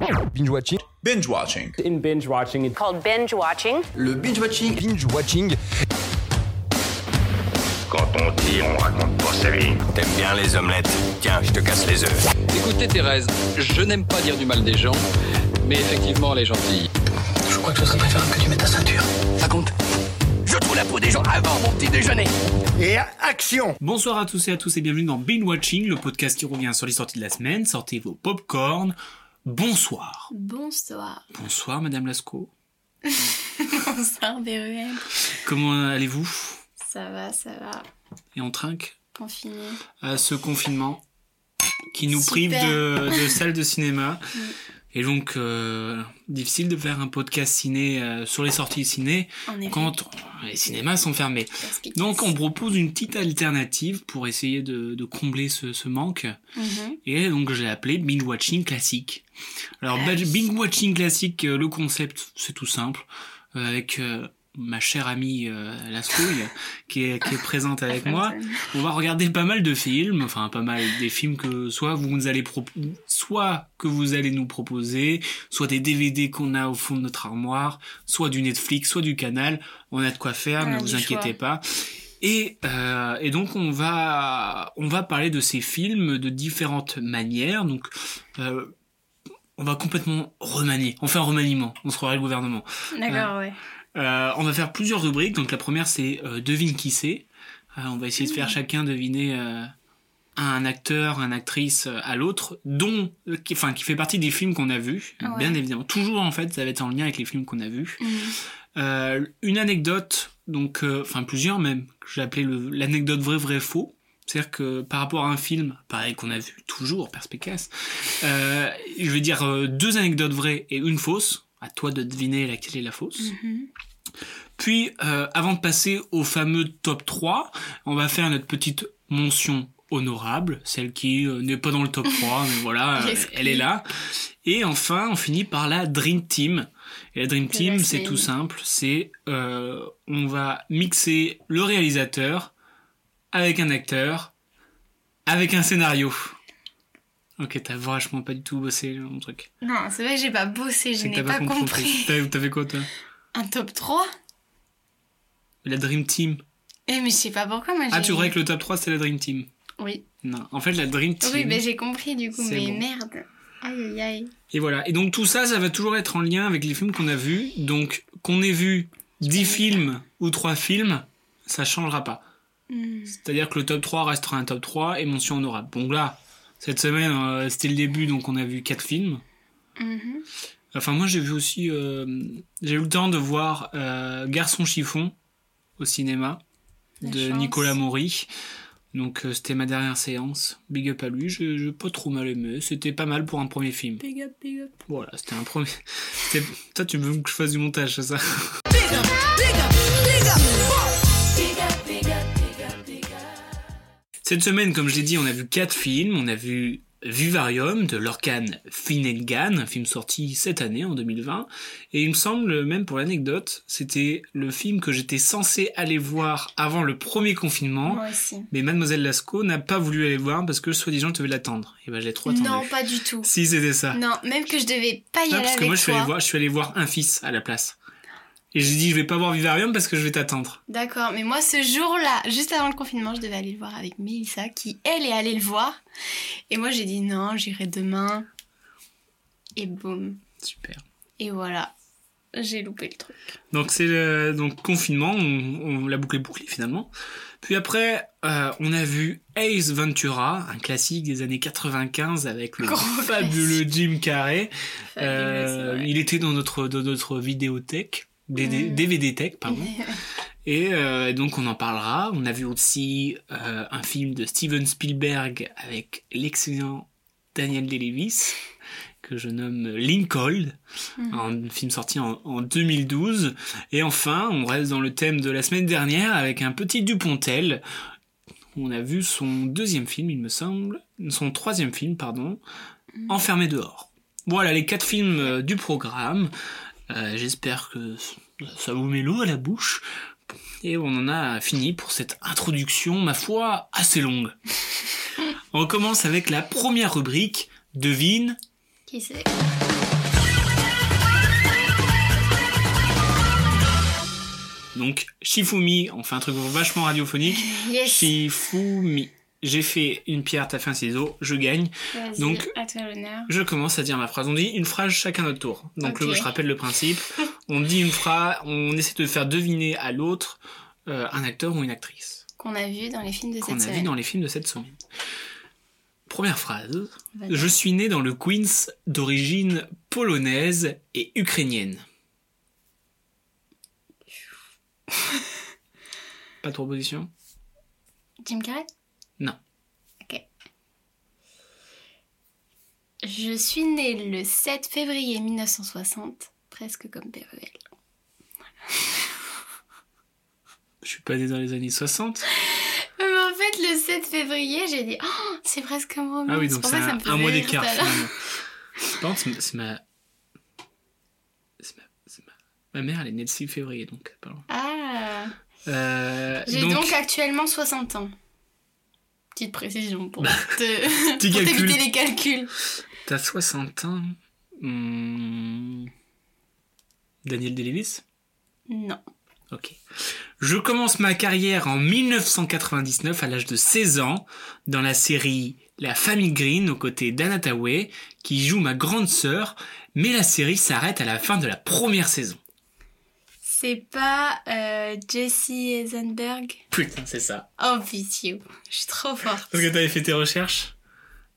Binge watching. Binge watching. In binge watching, it's called binge watching. Le binge watching. Binge watching. Quand on dit, on raconte pas sa vie. T'aimes bien les omelettes? Tiens, je te casse les œufs. Écoutez Thérèse, je n'aime pas dire du mal des gens, mais effectivement elle est gentille. Je crois que ce serait préférable que tu mettes ta ceinture. Ça compte Je trouve la peau des gens avant mon petit déjeuner. Et action Bonsoir à tous et à tous et bienvenue dans Binge Watching, le podcast qui revient sur les sorties de la semaine. Sortez vos popcorn. Bonsoir. Bonsoir. Bonsoir Madame Lascaux. Bonsoir Béruel. Comment allez-vous? Ça va, ça va. Et on trinque? Confiné. à ce confinement qui nous prive de salles de cinéma. Et donc, euh, difficile de faire un podcast ciné euh, sur les sorties ciné quand les cinémas sont fermés. Donc, on propose une petite alternative pour essayer de, de combler ce, ce manque. Mhm. Et donc, je l'ai appelé Binge Watching Classique. Alors, Binge- oui. Binge Watching Classique, euh, le concept, c'est tout simple. Euh, avec euh, ma chère amie euh, Lascouille, qui est, qui est présente avec moi. On va regarder pas mal de films, enfin pas mal des films que soit vous nous allez pro- soit que vous allez nous proposer, soit des DVD qu'on a au fond de notre armoire, soit du Netflix, soit du Canal. On a de quoi faire, ne vous inquiétez choix. pas. Et, euh, et donc on va on va parler de ces films de différentes manières. Donc euh, on va complètement remanier. On fait un remaniement. On se croirait le gouvernement. D'accord, ouais. Euh, on va faire plusieurs rubriques. Donc la première c'est euh, devine qui c'est. Euh, on va essayer de faire chacun deviner un acteur, une actrice à l'autre, dont, qui, enfin qui fait partie des films qu'on a vus, Ouais. bien évidemment. Toujours en fait, ça va être en lien avec les films qu'on a vus. Euh, une anecdote, donc, enfin plusieurs même, que j'ai appelé l'anecdote vrai vrai faux. C'est-à-dire que par rapport à un film, pareil qu'on a vu toujours, Perspicace, euh, je vais dire euh, deux anecdotes vraies et une fausse. À toi de deviner laquelle est la fausse. Mhm. Puis, euh, avant de passer au fameux top 3, on va faire notre petite mention honorable, celle qui euh, n'est pas dans le top 3, mais voilà, euh, elle est là. Et enfin, on finit par la Dream Team. Et la Dream Team, c'est tout simple, c'est on va mixer le réalisateur avec un acteur, avec un scénario. Ok, t'as vachement pas du tout bossé mon truc. Non, c'est vrai que j'ai pas bossé, je n'ai t'as pas compris. Fait quoi toi? Un top 3 La Dream Team. Eh, mais je sais pas pourquoi, moi. Ah, tu croyais que le top 3 c'était la Dream Team Oui. Non, en fait la Dream Team. Oui, mais j'ai compris du coup, mais bon. merde. Aïe, aïe, aïe. Et voilà. Et donc tout ça, ça va toujours être en lien avec les films qu'on a vus. Donc qu'on ait vu 10 films ou 3 films, ça changera pas. Mhm. C'est-à-dire que le top 3 restera un top 3 et mention honorable. Bon là, cette semaine, euh, c'était le début, donc on a vu 4 films. Mhm. Enfin moi j'ai vu aussi... euh, j'ai eu le temps de voir euh, Garçon chiffon au cinéma La de chance. Nicolas Maury. Donc euh, c'était ma dernière séance. Big up à lui, je j'ai pas trop mal aimé. C'était pas mal pour un premier film. Big up, big up. Voilà, c'était un premier. Toi, tu veux que je fasse du montage, c'est ça? Cette semaine, comme je l'ai dit, on a vu quatre films. On a vu Vivarium de Lorcan Finnegan, un film sorti cette année, en 2020. Et il me semble, même pour l'anecdote, c'était le film que j'étais censé aller voir avant le premier confinement. Moi aussi. Mais Mademoiselle Lascaux n'a pas voulu aller voir parce que soi-disant, je devais l'attendre. Et ben, j'ai trop attendu. Non, pas du tout. Si, c'était ça. Non, même que je devais pas y Non, aller parce que avec moi, je suis, allé voir, je suis allé voir un fils à la place. Et j'ai dit, je vais pas voir Vivarium parce que je vais t'attendre. D'accord, mais moi ce jour-là, juste avant le confinement, je devais aller le voir avec Mélissa, qui elle est allée le voir. Et moi j'ai dit non, j'irai demain. Et boum. Super. Et voilà, j'ai loupé le truc. Donc, c'est le donc, confinement, on, on l'a bouclé bouclé finalement. Puis après, euh, on a vu Ace Ventura, un classique des années 95 avec le Gros fabuleux Jim Carrey. Fabuleux, Euh, il était dans notre, dans notre vidéothèque, DD Mm. DVD tech, pardon. Et euh, donc on en parlera. On a vu aussi euh, un film de Steven Spielberg avec l'excellent Daniel Day-Lewis que je nomme Lincoln, Mhm. un film sorti en, en 2012. Et enfin, on reste dans le thème de la semaine dernière avec un petit Dupontel. On a vu son deuxième film, il me semble, son troisième film, pardon, Enfermé dehors. Voilà les quatre films euh, du programme. Euh, j'espère que ça vous met l'eau à la bouche. Et on en a fini pour cette introduction, ma foi, assez longue. on commence avec la première rubrique, devine. Qui c'est? Donc, Shifumi, on fait un truc vachement radiophonique. Shifumi. J'ai fait une pierre, t'as fait un ciseau, je gagne. Donc- à toi l'honneur. Je commence à dire ma phrase. On dit une phrase chacun notre tour. Donc le- je rappelle le principe. On dit une phrase, on essaie de faire deviner à l'autre euh, un acteur ou une actrice Qu'on a vu dans les films de qu'on cette a vu semaine. dans les films de cette semaine. Première phrase. Je suis né dans le Queens d'origine polonaise et ukrainienne. Pas de proposition? Jim Carrey? Non. Ok. Je suis née le 7 février 1960, presque comme PRL. Je suis pas né dans les années 60. Mais en fait, le 7 février, j'ai dit Oh, c'est presque comme Romy. Ah oui, donc c'est que un, me fait un mois d'écart finalement. Par contre, c'est- c'est ma... C'est ma... c'est ma... Ma mère, elle est née le 6 février, donc... Ah Euh, J'ai donc, donc... actuellement 60 ans. Petite précision pour te- Petit pour calcul. t'éviter les calculs. t'as 60 ans... Hmm, Daniel Day-Lewis? Non. Ok. Je commence ma carrière en 1999 à l'âge de 16 ans dans la série La Famille Green aux côtés d'Anna qui joue ma grande sœur, mais la série s'arrête à la fin de la première saison. C'est pas euh, Jesse Eisenberg? Putain, c'est ça. Oh, vicieux. Je suis trop forte. Parce que t'avais fait tes recherches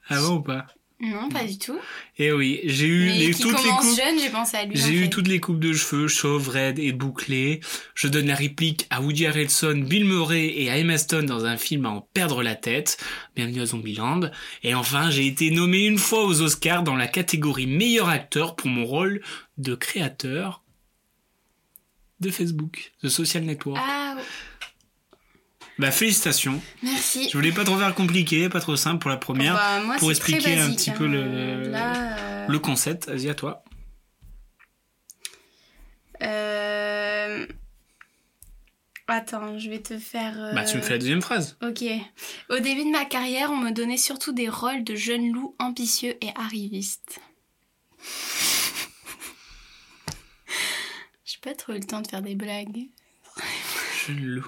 avant ou pas? Non, pas du tout. Eh oui, j'ai eu Mais les, qui toutes les commence coupes. jeune, j'ai pensé à lui. en J'ai eu fait. toutes les coupes de cheveux, chauves, raides et bouclées. Je donne la réplique à Woody Harrelson, Bill Murray et à Emma Stone dans un film à en perdre la tête. Bienvenue à Zombieland. Et enfin, j'ai été nommé une fois aux Oscars dans la catégorie meilleur acteur pour mon rôle de créateur de Facebook, de Social Network. Ah, Bah félicitations. merci. Je voulais pas trop faire compliqué, pas trop simple pour la première. Bah, moi, pour expliquer un petit hein. peu le- Là, euh, Le concept, vas-y à toi. euh, Attends, je vais te faire. euh, Bah tu me fais la deuxième phrase. Ok. Au début de ma carrière, on me donnait surtout des rôles de jeunes loups ambitieux et arrivistes. Pas trop eu le temps de faire des blagues. Jeune loup.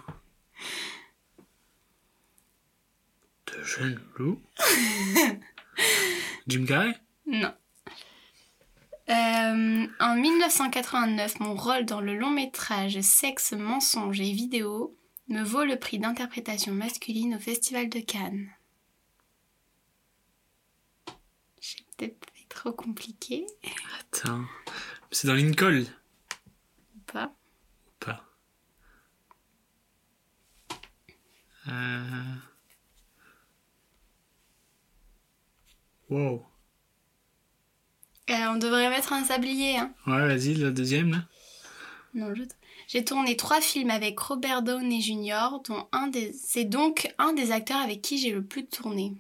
De jeune loup? Jim Carrey? Non. Euh, en 1989, mon rôle dans le long métrage Sexe, mensonge et vidéo me vaut le prix d'interprétation masculine au Festival de Cannes. J'ai peut-être fait trop compliqué Attends. C'est dans Lincoln pas ou pas euh... Wow. Euh, On devrait mettre un sablier. Hein. Ouais, vas-y, la deuxième là. Non, je- J'ai tourné trois films avec Robert Downey Jr., dont un des... c'est donc un des acteurs avec qui j'ai le plus tourné.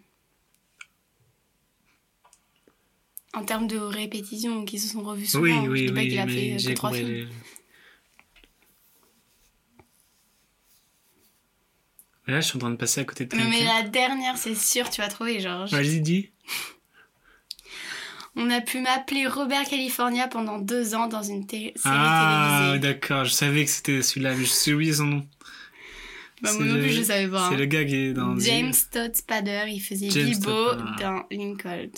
En termes de répétitions qui se sont revues souvent, oui, je oui, dis pas qu'il a fait euh, trois films. Là, je suis en train de passer à côté de Non, mais la dernière, c'est sûr, tu vas trouver, je- Vas-y, dis. On a pu m'appeler Robert California pendant deux ans dans une té- série Ah, télévisée. d'accord, je savais que c'était celui-là, mais je sais oublié son nom. Bah, moi non le- plus, je savais pas. C'est hein. le gars qui est dans. James Todd Spader, il faisait James Bilbo Todd, ah. dans Lincoln.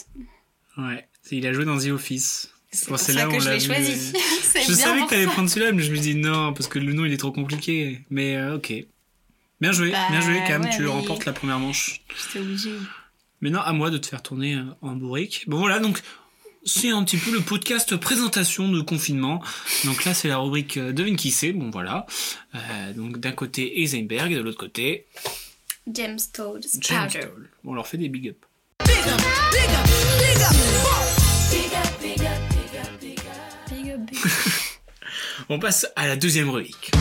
Ouais, il a joué dans The Office. C'est Bon, pour c'est ça là que je l'ai choisi. Je bien savais que t'allais prendre celui-là, mais je me dis non, parce que le nom il est trop compliqué. Mais euh, ok. Bien joué, Bah, bien joué, Cam, ouais, tu mais- remportes la première manche. J'étais obligée. Maintenant, à moi de te faire tourner euh, en bourrique. Bon voilà, donc c'est un petit peu le podcast présentation de confinement. Donc là, c'est la rubrique euh, Devine qui c'est. Bon voilà. Euh, donc d'un côté Eisenberg et de l'autre côté James Todd James. Toll. On leur fait des big up. Big up, big On passe à la deuxième rubrique.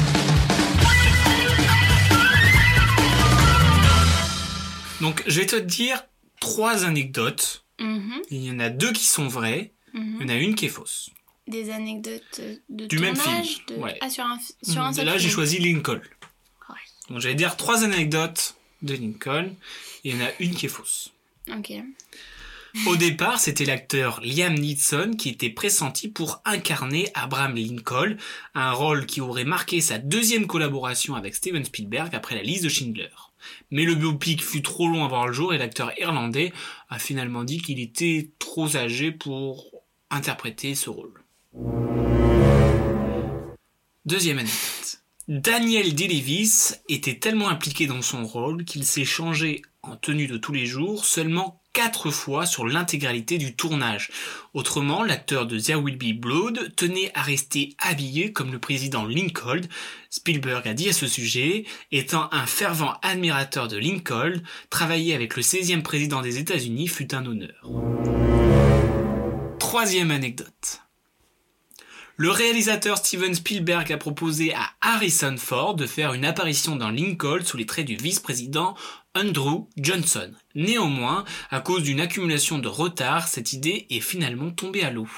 Donc je vais te dire trois anecdotes. Mhm, Il y en a deux qui sont vraies, mhm. il y en a une qui est fausse. Des anecdotes de Du même film, de... ouais. Ah, sur un, sur un seul Là, j'ai choisi Lincoln. Ouais. Donc, j'allais dire trois anecdotes de Lincoln. Il y en a une qui est fausse. Ok. Au départ, c'était l'acteur Liam Neeson qui était pressenti pour incarner Abraham Lincoln, un rôle qui aurait marqué sa deuxième collaboration avec Steven Spielberg après la liste de Schindler. Mais le biopic fut trop long à voir le jour et l'acteur irlandais a finalement dit qu'il était trop âgé pour interpréter ce rôle. Deuxième anecdote. Daniel Day-Lewis était tellement impliqué dans son rôle qu'il s'est changé en tenue de tous les jours seulement quatre fois sur l'intégralité du tournage. Autrement, l'acteur de There Will Be Blood tenait à rester habillé comme le président Lincoln. Spielberg a dit à ce sujet, étant un fervent admirateur de Lincoln, travailler avec le 16e président des États-Unis fut un honneur. Troisième anecdote. Le réalisateur Steven Spielberg a proposé à Harrison Ford de faire une apparition dans Lincoln sous les traits du vice-président Andrew Johnson. Néanmoins, à cause d'une accumulation de retard, cette idée est finalement tombée à l'eau.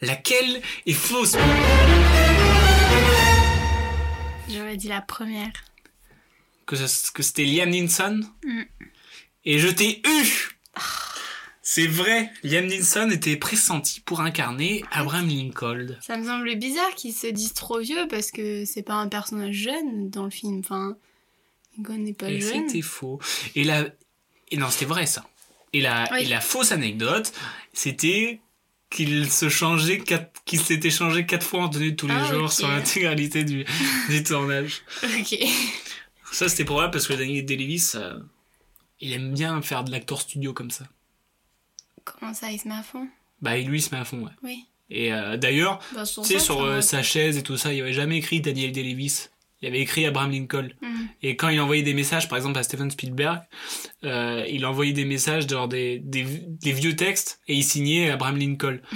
Laquelle est fausse? J'aurais dit la première. Que, c'était Liam Neeson? Mm. Et je t'ai eu C'est vrai, Liam Neeson était pressenti pour incarner Abraham Lincoln. Ça me semble bizarre qu'ils se disent trop vieux parce que c'est pas un personnage jeune dans le film. Enfin, Lincoln n'est pas Et jeune. c'était faux. Et la... Et non, c'était vrai ça. Et la, Oui. et la fausse anecdote, c'était qu'il se changeait quatre... qu'il s'était changé quatre fois en tenue tous les Ah, jours sur l'intégralité du, du tournage. Ok. Ça, c'était probable parce que Daniel Day-Lewis, euh, il aime bien faire de l'acteur studio comme ça. Comment ça, il se met à fond? Bah, et lui, il se met à fond, ouais. Oui. Et euh, d'ailleurs, Bah, tu sais, sur euh, va. sa chaise et tout ça, il avait jamais écrit Daniel Day-Lewis. Il avait écrit Abraham Lincoln. Mhm. Et quand il envoyait des messages, par exemple à Steven Spielberg, euh, il envoyait des messages genre des, des, des vieux textes et il signait Abraham Lincoln.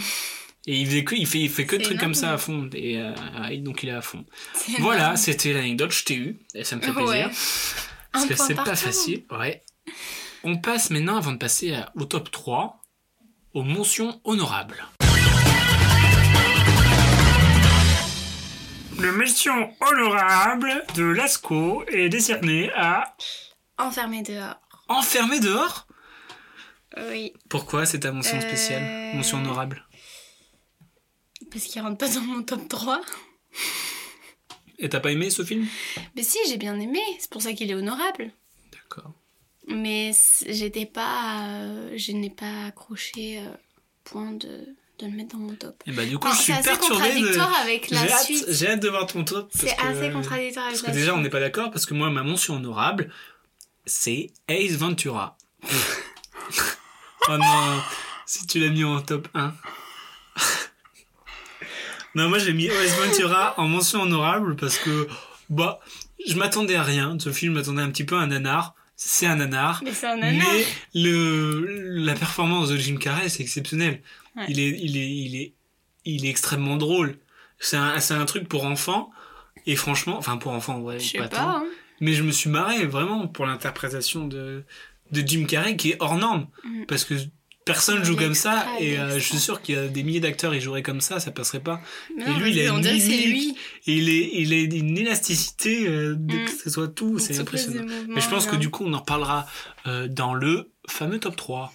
Et il faisait que, il fait, il fait que de trucs comme ça à fond. Et euh, donc il est à fond. Voilà, c'était l'anecdote, je t'ai eu. Et ça me fait plaisir. Ouais. Parce Un que c'est pas facile. Ouais. On passe maintenant, avant de passer au top 3, aux mentions honorables. Le mention honorable de Lascaux est décerné à Enfermé dehors. Enfermé dehors? Oui. Pourquoi c'est ta mention Euh, spéciale? Mention honorable Parce qu'il rentre pas dans mon top 3. Et t'as pas aimé ce film? Mais si, j'ai bien aimé. C'est pour ça qu'il est honorable. D'accord. Mais j'étais pas. euh, je n'ai pas accroché euh, point de, de le mettre dans mon top. Et bah du coup Non, je suis assez perturbé de... contradictoire avec la hâte, suite. j'ai hâte de voir ton top. C'est assez contradictoire avec Parce que la déjà, on n'est pas d'accord, parce que moi, ma mention honorable, c'est Ace Ventura. oh non, si tu l'as mis en top 1. non, moi, j'ai mis Ace Ventura en mention honorable parce que, bah, je m'attendais à rien. Ce film, je m'attendais un petit peu à un nanar. C'est un nanar. Mais c'est un nanar. Mais le, la performance de Jim Carrey, c'est exceptionnel. Ouais. Il, est, il, est, il, est, il est extrêmement drôle. C'est un, c'est un truc pour enfants. Et franchement, enfin pour enfants, ouais, Je sais pas, pas. tant. hein. Mais je me suis marré vraiment pour l'interprétation de, de Jim Carrey qui est hors norme. Mm. Parce que personne Il joue comme ça. il Et euh, je suis sûr qu'il y a des milliers d'acteurs, ils joueraient comme ça, ça passerait pas. Mais Et non, lui, il a une que mimique. lui. Et il est, il est une élasticité euh, Mm. que ce soit tout. C'est impressionnant. Mais je pense que du coup, on en reparlera euh, dans le fameux top 3.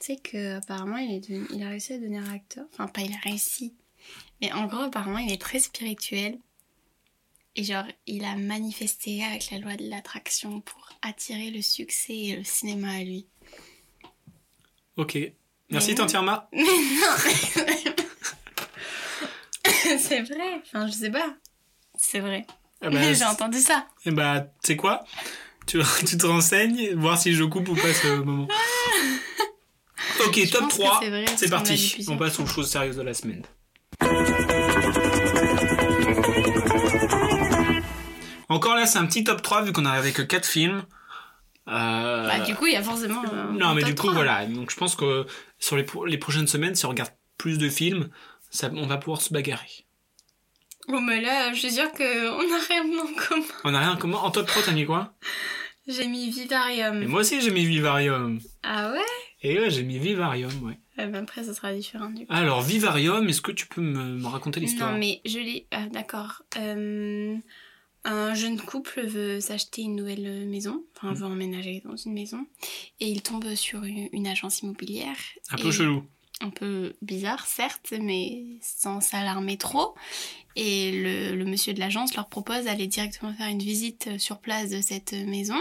Tu sais qu'apparemment, il, est devenu- il a réussi à devenir acteur. Enfin, pas il a réussi. Mais en gros, apparemment, il est très spirituel. Et genre, il a manifesté avec la loi de l'attraction pour attirer le succès et le cinéma à lui. Ok. Merci. Tantiarma. Mais non C'est vrai. Enfin, je sais pas. C'est vrai. Ah bah, Mais j'ai entendu ça. Et bah, tu sais quoi? Tu, tu te renseignes, voir si je coupe ou pas ce moment. Ok, Je top pense que 3, c'est parti. plusieurs On passe aux choses sérieuses de la semaine. Encore là, c'est un petit top 3 vu qu'on avait que 4 films. Euh, Bah, du coup, il y a forcément. euh, non, mais du coup, 3. voilà. Donc, je pense que sur les, pro- les prochaines semaines, si on regarde plus de films, ça, on va pouvoir se bagarrer. Oh, mais là, je suis sûre qu'on a rien en commun. On a rien en commun. En top 3, t'as mis quoi? J'ai mis Vivarium. Et moi aussi, j'ai mis Vivarium. Ah ouais? Et ouais, j'ai mis Vivarium, ouais. Ben, Après, ça sera différent du coup. Alors, Vivarium, est-ce que tu peux me, me raconter l'histoire? Non, mais je l'ai. Ah, d'accord. Euh, Un jeune couple veut s'acheter une nouvelle maison, enfin veut emménager dans une maison, et il tombe sur une, une agence immobilière. Un peu chelou. Un peu bizarre, certes, mais sans s'alarmer trop. Et le, le monsieur de l'agence leur propose d'aller directement faire une visite sur place de cette maison,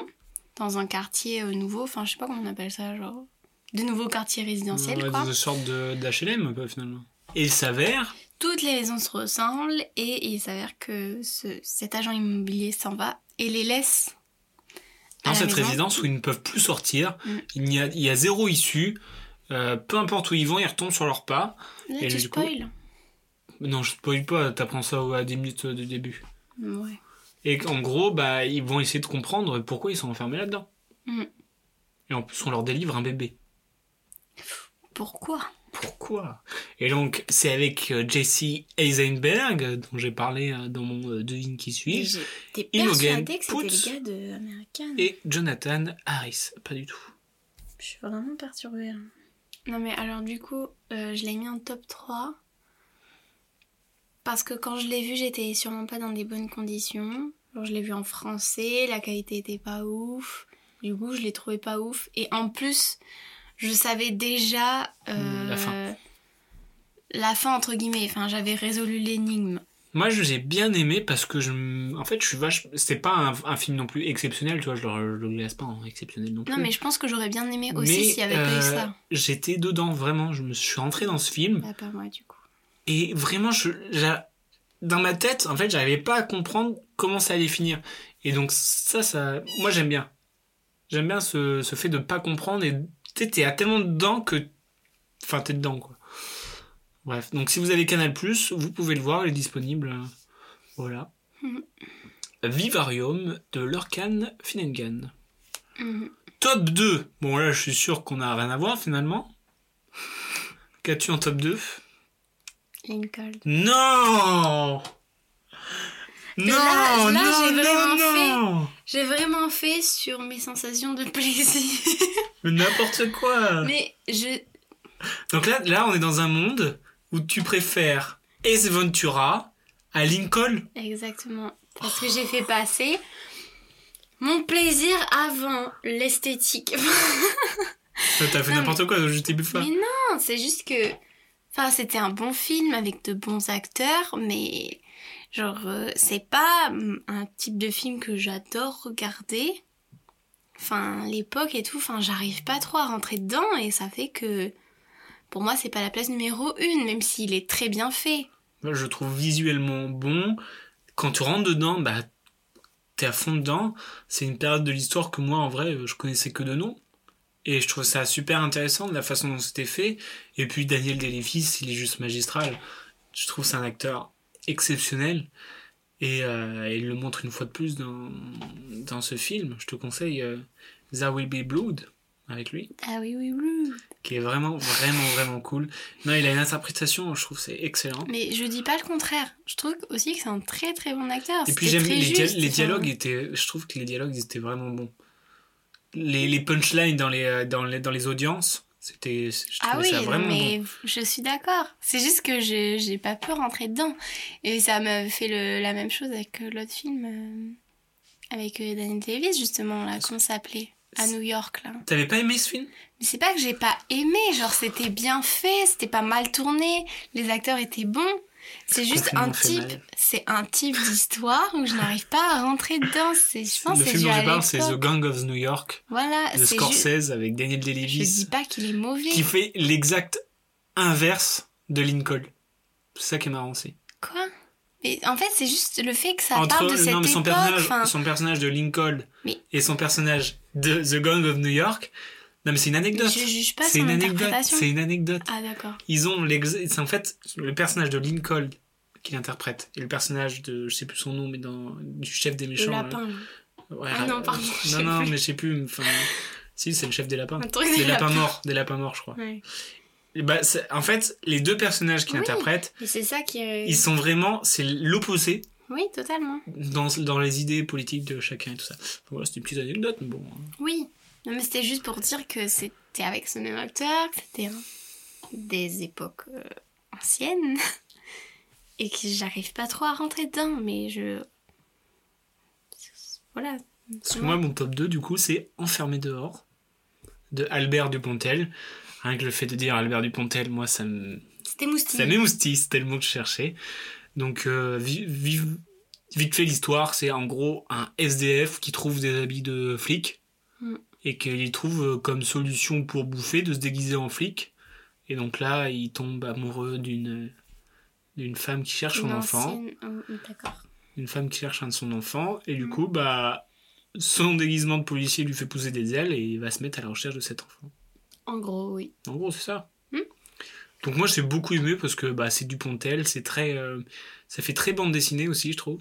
dans un quartier euh, nouveau, enfin je sais pas comment on appelle ça, genre de nouveaux quartiers résidentiels, Ouais, quoi. Des sortes de- d'HLM, un peu, finalement. Et il s'avère. Toutes les maisons se ressemblent et il s'avère que ce- cet agent immobilier s'en va et les laisse dans cette maison. résidence où ils ne peuvent plus sortir. Mm. Il, y a, il y a zéro issue. Euh, peu importe où ils vont, ils retombent sur leur pas. Là, Et tu du coup- spoil. Non, je spoil pas, t'apprends ça à 10 minutes du début. Ouais. Et en gros, bah, ils vont essayer de comprendre pourquoi ils sont enfermés là-dedans. Mm. Et en plus, on leur délivre un bébé. Pourquoi? Pourquoi? Et donc, c'est avec euh, Jesse Eisenberg, euh, dont j'ai parlé euh, dans mon devine qui suis, J'étais Imogen persuadée que c'était le gars de American. et Jonathan Harris. Pas du tout. Je suis vraiment perturbée. là. Non mais alors du coup, euh, je l'ai mis en top 3. Parce que quand je l'ai vu, j'étais sûrement pas dans des bonnes conditions. Alors, je l'ai vu en français, la qualité était pas ouf. Du coup, je l'ai trouvé pas ouf. Et en plus, je savais déjà euh, la fin. La fin, entre guillemets. Enfin, j'avais résolu l'énigme. Moi, je l'ai bien aimé parce que je. En fait, je suis vache. C'était pas un, un film non plus exceptionnel, tu vois, je le, le laisse pas en exceptionnel non plus. Non mais je pense que j'aurais bien aimé aussi s'il y avait pas eu euh, ça. J'étais dedans, vraiment. Je me suis rentré dans ce film. Bah, pas moi du coup. Et vraiment, je, dans ma tête, en fait, j'arrivais pas à comprendre comment ça allait finir. Et donc, ça, ça, moi, j'aime bien. J'aime bien ce, ce fait de pas comprendre et t'es tellement dedans que, enfin, t'es dedans, quoi. Bref. Donc, si vous avez Canal+, vous pouvez le voir, il est disponible. euh, Voilà. Vivarium de Lurkan Finnegan. Mhm. Top 2. Bon, là, je suis sûr qu'on a rien à voir, finalement. Qu'as-tu en top 2 Lincoln. non Non, là- là, non, j'ai non, vraiment non J'ai vraiment fait sur mes sensations de plaisir. Mais N'importe quoi Mais je. Donc là, là, on est dans un monde où tu préfères Ace Ventura à Lincoln? Exactement. Parce que j'ai fait passer mon plaisir avant l'esthétique. T'as fait n'importe quoi, je t'ai mais non, c'est juste que. Enfin, c'était un bon film avec de bons acteurs, mais. Genre, euh, c'est pas hum, un type de film que j'adore regarder. Enfin, l'époque et tout, enfin, j'arrive pas trop à rentrer dedans et ça fait que. Pour moi, c'est pas la place numéro une, même s'il est très bien fait. Moi, je trouve visuellement bon. Quand tu rentres dedans, bah, t'es à fond dedans. C'est une période de l'histoire que moi, en vrai, je connaissais que de nom. Et je trouve ça super intéressant de la façon dont c'était fait. Et puis Daniel Day-Lewis, il est juste magistral. Je trouve c'est un acteur exceptionnel. Et euh, il le montre une fois de plus dans, dans ce film. Je te conseille euh, Will Be Blood avec lui, Ah oui, oui, oui. qui est vraiment, vraiment, vraiment cool. Non, il a une interprétation, je trouve que c'est excellent. Mais je dis pas le contraire. Je trouve aussi que c'est un très très bon acteur. Et puis j'aime les, dia- les dialogues étaient, je trouve que les dialogues étaient vraiment bons. Les, les punchlines dans les, euh, dans les dans les audiences, c'était, Ah oui, ça vraiment mais bon. je suis d'accord. C'est juste que je j'ai pas pu rentrer dedans. Et ça m'a fait le, la même chose avec euh, l'autre film. euh, avec Daniel Davis, justement, là. Comment ça s'appelait À New York, là. T'avais pas aimé ce film Mais c'est pas que j'ai pas aimé. Genre, c'était bien fait, c'était pas mal tourné. Les acteurs étaient bons. C'est juste un type, c'est un type d'histoire où je n'arrive pas à rentrer dedans. C'est, je pense Le c'est film dû dont je parle, c'est The. Gang of New York Voilà, de ju- Scorsese avec Daniel Je Day-Lewis, dis pas qu'il est mauvais. qui fait l'exact inverse de Lincoln. C'est ça qui est marrant aussi. Quoi? Mais en fait, c'est juste le fait que ça Entre parle de cette non, mais son époque. personnage, son personnage de Lincoln Mais- et son personnage de The Gang of New York. Non mais c'est une anecdote. je juge pas C'est une anecdote. C'est une anecdote. Ah d'accord. Ils ont c'est en fait le personnage de Lincoln qu'il interprète et le personnage de je sais plus son nom mais dans du chef des Le méchants. là. lapin. Ouais, Ah non, euh, pardon, Non sais non plus. mais je sais plus. Enfin, si c'est le chef des lapins. Des des lapins lapins. morts, des lapins morts je crois. Ouais. Et bah, en fait les deux personnages qu'il Oui. interprète, c'est ça qui ils sont vraiment c'est l'opposé Oui, totalement. dans, dans les idées politiques de chacun et tout ça. Enfin, voilà c'était une petite anecdote mais bon. hein. Oui. Non mais c'était juste pour dire que c'était avec ce même acteur, que c'était hein, des époques euh, anciennes et que j'arrive pas trop à rentrer dedans. Mais je voilà. Parce que moi, mon top 2, du coup, c'est Enfermé dehors, de Albert Dupontel. Rien que le fait de dire Albert Dupontel, moi, ça me... C'était moustique. Ça m'émoustille, c'était le mot que je cherchais. Donc, euh, vi- vi- vite fait, l'histoire, c'est en gros un SDF qui trouve des habits de flic Mm. et qu'il trouve euh, comme solution pour bouffer de se déguiser en flic. Et donc là, il tombe amoureux d'une d'une femme qui cherche son Une enfant ancienne- oh, D'accord. une femme qui cherche un de son enfant, et du Mm. coup, bah, son déguisement de policier lui fait pousser des ailes et il va se mettre à la recherche de cet enfant. En gros, oui. En gros, c'est ça. Donc moi, j'ai beaucoup aimé parce que bah, c'est du Pontel, c'est très, euh, ça fait très bande dessinée aussi, je trouve.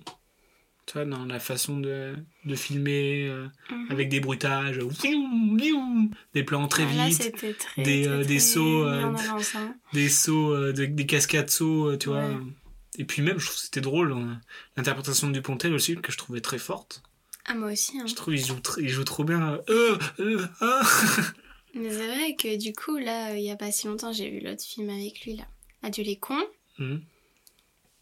Tu vois, dans la façon de, de filmer euh, Mhm. avec des bruitages, des plans très Ah, Là, vite, c'était très, des, très, euh, des très sauts, en avance, hein. des sauts, de- des cascades sauts, tu vois. Et puis même, je trouve c'était drôle, hein, l'interprétation du Pontel aussi, que je trouvais très forte. Ah, moi aussi. hein. Je trouve qu'il joue, il joue trop bien. Euh, euh, ah. Mais c'est vrai que du coup, là, il y a pas si longtemps, j'ai vu l'autre film avec lui, là. Adieu les cons. Mhm.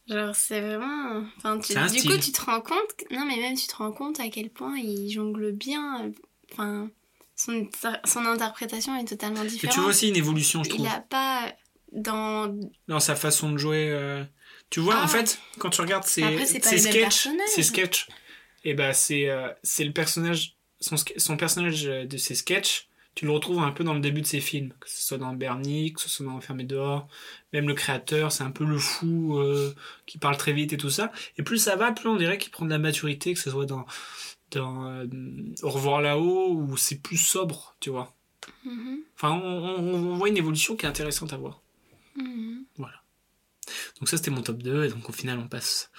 Genre, c'est vraiment. Enfin, tu- du style. coup, tu te rends compte. Non, mais même tu te rends compte à quel point il jongle bien. euh, Enfin, son, son interprétation est totalement Et différente. tu vois aussi une évolution, je trouve, Il a pas. Dans. dans sa façon de jouer. euh, Tu vois, Ah. en fait, quand tu regardes ses, Après, ses sketchs, ses sketchs, et bah c'est euh, le personnage, son, son personnage euh, de ses sketchs, tu le retrouves un peu dans le début de ses films, que ce soit dans Bernie, que ce soit dans Enfermé dehors, même le créateur, c'est un peu le fou euh, qui parle très vite et tout ça. Et plus ça va, plus on dirait qu'il prend de la maturité, que ce soit dans, dans euh, Au revoir là-haut, où c'est plus sobre, tu vois. Mhm, Enfin, on, on- on voit une évolution qui est intéressante à voir. mhm. Donc ça, c'était mon top 2, et donc au final, on passe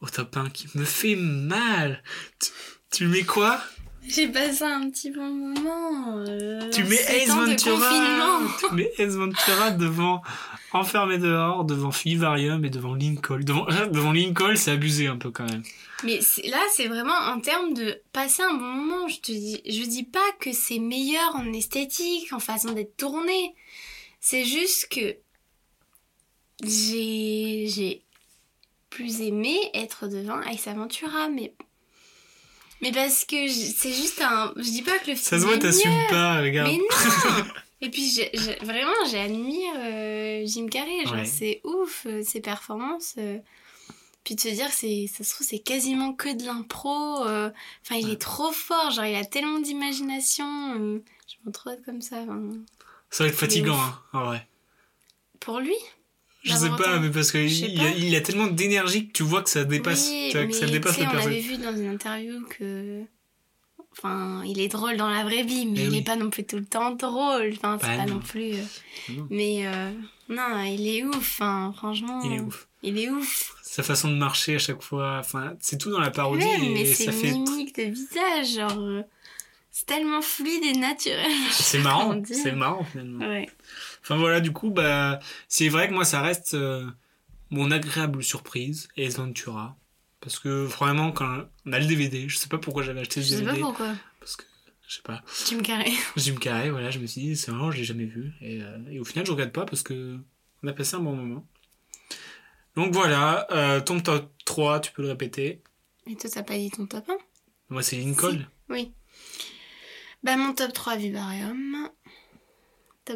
au top 1 qui me fait mal. Tu, tu mets quoi? J'ai passé un petit bon moment. euh, Tu mets Ace Ventura. Tu mets Ace Ventura devant Enfermé dehors, devant Vivarium et devant Lincoln. Devant, devant Lincoln, c'est abusé un peu quand même. Mais là, c'est vraiment en termes de passer un bon moment. Je te dis, je dis pas que c'est meilleur en esthétique, en façon d'être tourné. C'est juste que j'ai j'ai plus aimé être devant Ace Aventura, mais mais parce que c'est juste un. Je dis pas que le film Ça se voit, t'assumes pas, regarde. mais non. Et puis vraiment, j'admire euh, Jim Carrey. Genre, Ouais. c'est ouf euh, ses performances. euh. Puis de se dire, c'est, ça se trouve, c'est quasiment que de l'impro. Enfin, il Ouais. est trop fort. Genre, il a tellement d'imagination. Je trop être comme ça. enfin. Ça va être fatigant, hein, en vrai. Pour lui? Je sais D'avoir pas, mais parce qu'il sais il, a- pas. il a tellement d'énergie que tu vois que ça dépasse, Oui, que ça mais dépasse sais, le on avait vu dans une interview que. Enfin, il est drôle dans la vraie vie, mais Eh il oui. est pas non plus tout le temps drôle. Enfin, c'est Bah pas non. non plus. euh, Non. Mais euh, non, il est ouf. Enfin, franchement. Il est ouf. Il est ouf. Sa façon de marcher à chaque fois, enfin, c'est tout dans la parodie Ouais, mais et c'est ça fait. mimique de visage, genre. euh, C'est tellement fluide et naturel. C'est marrant, c'est marrant finalement. Ouais. Enfin voilà, du coup, bah, c'est vrai que moi, ça reste euh, mon agréable surprise, Ace Ventura. Parce que vraiment, quand on a le DVD, je sais pas pourquoi j'avais acheté Je ce sais pas DVD. pourquoi. Parce que, je sais pas, Jim Carrey. Jim Carrey, voilà, je me suis dit, c'est marrant, je l'ai jamais vu. Et, euh, et au final, je regrette pas parce que on a passé un bon moment. Donc voilà, euh, ton top 3, tu peux le répéter. Et toi, t'as pas dit ton top 1 Moi, c'est Lincoln. Oui. Bah, mon top 3, Vivarium.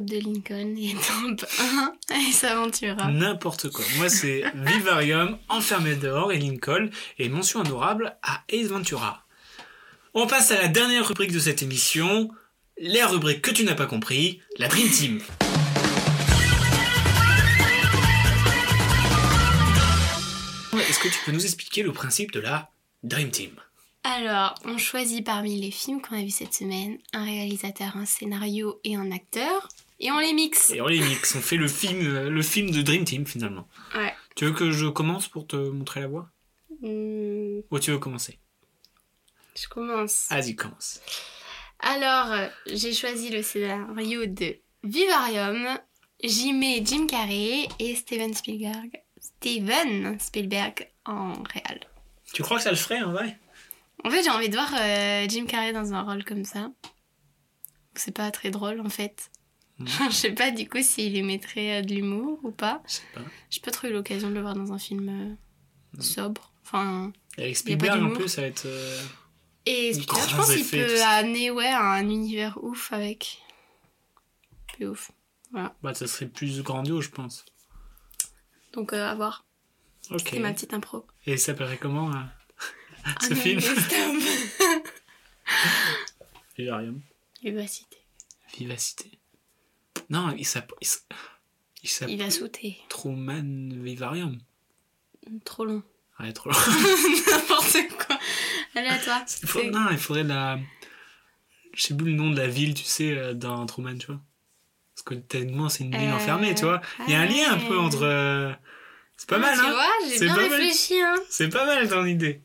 De Lincoln. Et top 1, Ace Aventura. N'importe quoi. Moi, c'est Vivarium, Enfermé dehors et Lincoln. Et mention honorable à Ace Ventura. On passe à la dernière rubrique de cette émission. La rubrique que tu n'as pas compris, la Dream Team. Est-ce que tu peux nous expliquer le principe de la Dream Team? Alors, on choisit parmi les films qu'on a vus cette semaine un réalisateur, un scénario et un acteur. Et on les mixe. Et on les mixe, on fait le film, le film de Dream Team finalement. Ouais. Tu veux que je commence pour te montrer la voie? Hmm, Ou tu veux commencer? Je commence. Vas-y, commence. Alors, euh, j'ai choisi le scénario de Vivarium. J'y mets Jim Carrey et Steven Spielberg. Steven Spielberg en réal. Tu crois que ça le ferait en vrai? En fait, j'ai envie de voir euh, Jim Carrey dans un rôle comme ça. C'est pas très drôle en fait. Mm. Je sais pas du coup s'il lui mettrait euh, de l'humour ou pas. Je sais pas. J'ai pas trop eu l'occasion de le voir dans un film euh, sobre. Enfin, Et avec Spielberg en plus, ça va être. euh, Et Spielberg, je pense qu'il peut amener ouais, un univers ouf avec? Plus ouf. Bah, ça serait plus grandiose, je pense. Donc, euh, à voir. Ok. C'était ma petite impro. Et ça s'appellerait comment ce film? Vivarium. Vivacité. Vivacité. Non, il s'appelle. Il il a sauté. Truman Vivarium. Trop long. Ouais, trop long. N'importe quoi. Allez, à toi. Faut- Non, il faudrait la. Je sais plus le nom de la ville, tu sais, euh, dans Truman, tu vois. Parce que techniquement, c'est une ville Euh, enfermée, tu vois. Il y a un lien un peu entre. euh, C'est pas Ah, mal, tu hein vois, j'ai bien réfléchi, hein. C'est pas mal ton idée.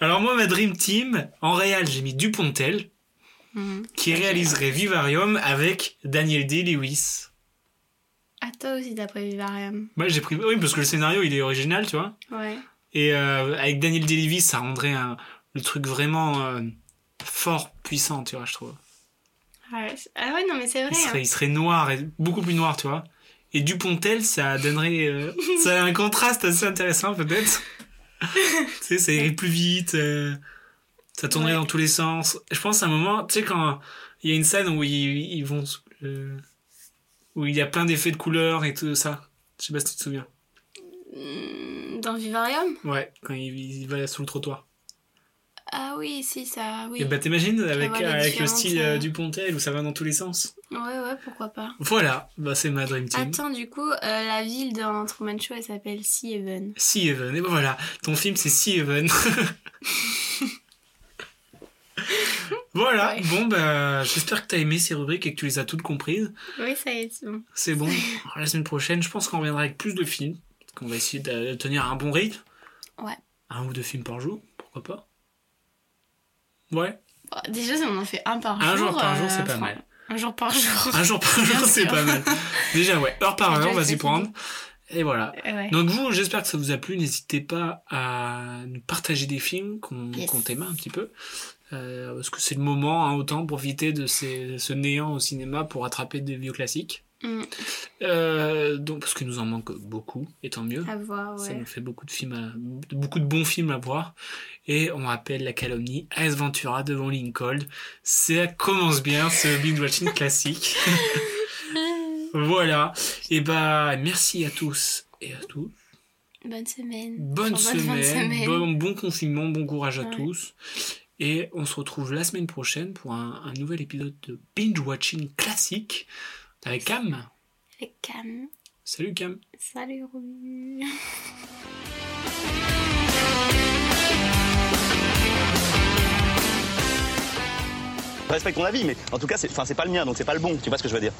Alors, moi, ma Dream Team, en réel, j'ai mis Dupontel, Mhm. qui réaliserait Vivarium avec Daniel Day-Lewis. À toi aussi, t'as pris Vivarium. Moi, j'ai pris. Oui, parce que le scénario, il est original, tu vois. Ouais. Et euh, avec Daniel Day-Lewis, ça rendrait un- le truc vraiment euh, fort, puissant, tu vois, je trouve. Ah ouais, ah ouais, non, mais c'est vrai. Il hein. serait, il serait noir, et beaucoup plus noir, tu vois. Et Dupontel, ça donnerait. euh, ça a un contraste assez intéressant, peut-être. tu sais, ça irait plus vite, euh, ça tournerait Ouais. dans tous les sens. Je pense à un moment, tu sais, quand il y a une scène où ils, ils vont. euh, où il y a plein d'effets de couleurs et tout ça. Je sais pas si tu te souviens. Mm, Dans Vivarium? Ouais, quand il, il va sous le trottoir. Ah oui, si, ça, oui. Et bah t'imagines avec, avec le style euh, euh, du Pontel où ça va dans tous les sens. Ouais, ouais, pourquoi pas. Voilà, bah c'est ma dream team. Attends, du coup, euh, la ville dans Truman Show, elle s'appelle Sea Haven. Sea Haven, et bah voilà, ton film c'est Sea Haven. voilà, Ouais. bon bah j'espère que t'as aimé ces rubriques et que tu les as toutes comprises. Oui, ça y est, c'est bon. C'est bon. Alors, la semaine prochaine, je pense qu'on reviendra avec plus de films. Parce qu'on va essayer de tenir un bon rythme. Ouais. Un ou deux films par jour, pourquoi pas. Ouais, Bon, déjà, si on en fait un par Un jour. jour par jour, euh, c'est pas fran- mal. Un jour par jour. un jour par jour, c'est pas mal. Déjà, ouais, heure par heure, vas-y prendre. Et voilà. Ouais. Donc vous, j'espère que ça vous a plu. N'hésitez pas à nous partager des films qu'on Yes. t'aime un petit peu. Euh, parce que c'est le moment, hein, autant profiter de ces, ce néant au cinéma pour attraper des vieux classiques. Mm, Euh, donc, parce qu'il nous en manque beaucoup, et tant mieux. à voir, Ça ouais. nous fait beaucoup de films, à- beaucoup de bons films à voir. Et on rappelle la calomnie, Ace Ventura devant Lincoln. Ça commence bien, ce binge watching classique. voilà. Et bah, merci à tous et à toutes. Bonne semaine. Bonne Enfin, semaine, semaine. Bon, bon confinement, bon courage à Ouais. tous. Et on se retrouve la semaine prochaine pour un, un nouvel épisode de Binge Watching classique avec Cam. Et Cam. Salut Cam. Salut, Ruby. Je respecte ton avis, mais en tout cas, c'est pas le mien, donc c'est pas le bon. Tu vois ce que je veux dire?